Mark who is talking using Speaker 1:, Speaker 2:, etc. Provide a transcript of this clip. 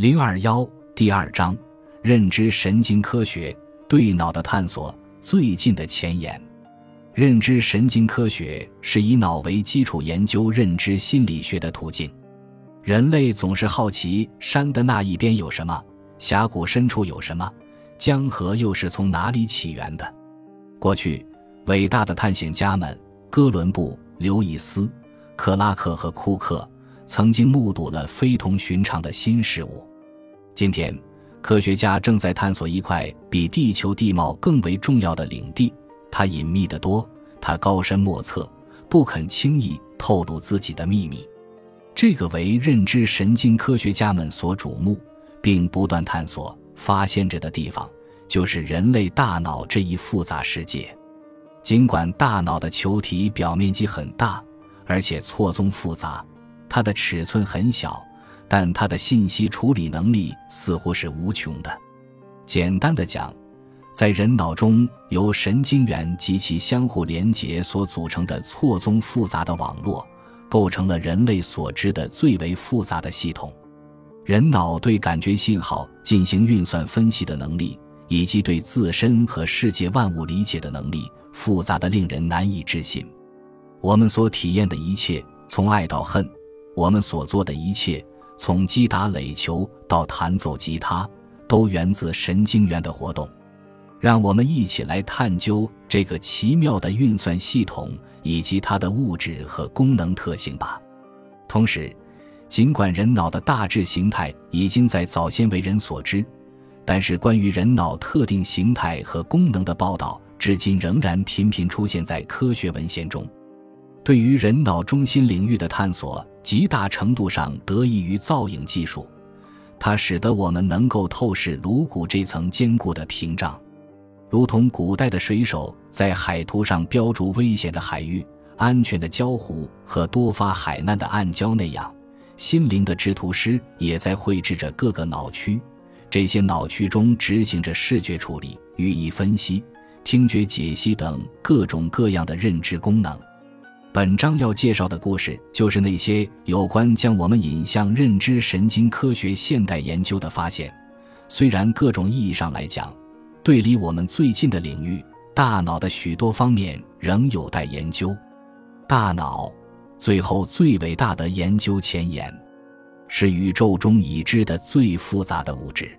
Speaker 1: 零二幺第二章：认知神经科学对脑的探索最近的前沿。认知神经科学是以脑为基础研究认知心理学的途径。人类总是好奇山的那一边有什么，峡谷深处有什么，江河又是从哪里起源的。过去，伟大的探险家们哥伦布、刘易斯、克拉克和库克曾经目睹了非同寻常的新事物。今天，科学家正在探索一块比地球地貌更为重要的领地，它隐秘得多，它高深莫测，不肯轻易透露自己的秘密。这个为认知神经科学家们所瞩目，并不断探索、发现着的地方，就是人类大脑这一复杂世界。尽管大脑的球体表面积很大，而且错综复杂，它的尺寸很小。但它的信息处理能力似乎是无穷的。简单的讲，在人脑中由神经元及其相互连接所组成的错综复杂的网络，构成了人类所知的最为复杂的系统。人脑对感觉信号进行运算分析的能力，以及对自身和世界万物理解的能力，复杂的令人难以置信。我们所体验的一切，从爱到恨；我们所做的一切。从击打垒球到弹奏吉他，都源自神经元的活动。让我们一起来探究这个奇妙的运算系统以及它的物质和功能特性吧。同时，尽管人脑的大致形态已经在早先为人所知，但是关于人脑特定形态和功能的报道，至今仍然频频出现在科学文献中。对于人脑中心领域的探索。极大程度上得益于造影技术，它使得我们能够透视颅骨这层坚固的屏障，如同古代的水手在海图上标注危险的海域、安全的礁湖和多发海难的暗礁那样，心灵的制图师也在绘制着各个脑区。这些脑区中执行着视觉处理、语义分析、听觉解析等各种各样的认知功能。本章要介绍的故事，就是那些有关将我们引向认知神经科学现代研究的发现。虽然各种意义上来讲，对离我们最近的领域——大脑的许多方面仍有待研究。大脑，最后最伟大的研究前沿，是宇宙中已知的最复杂的物质。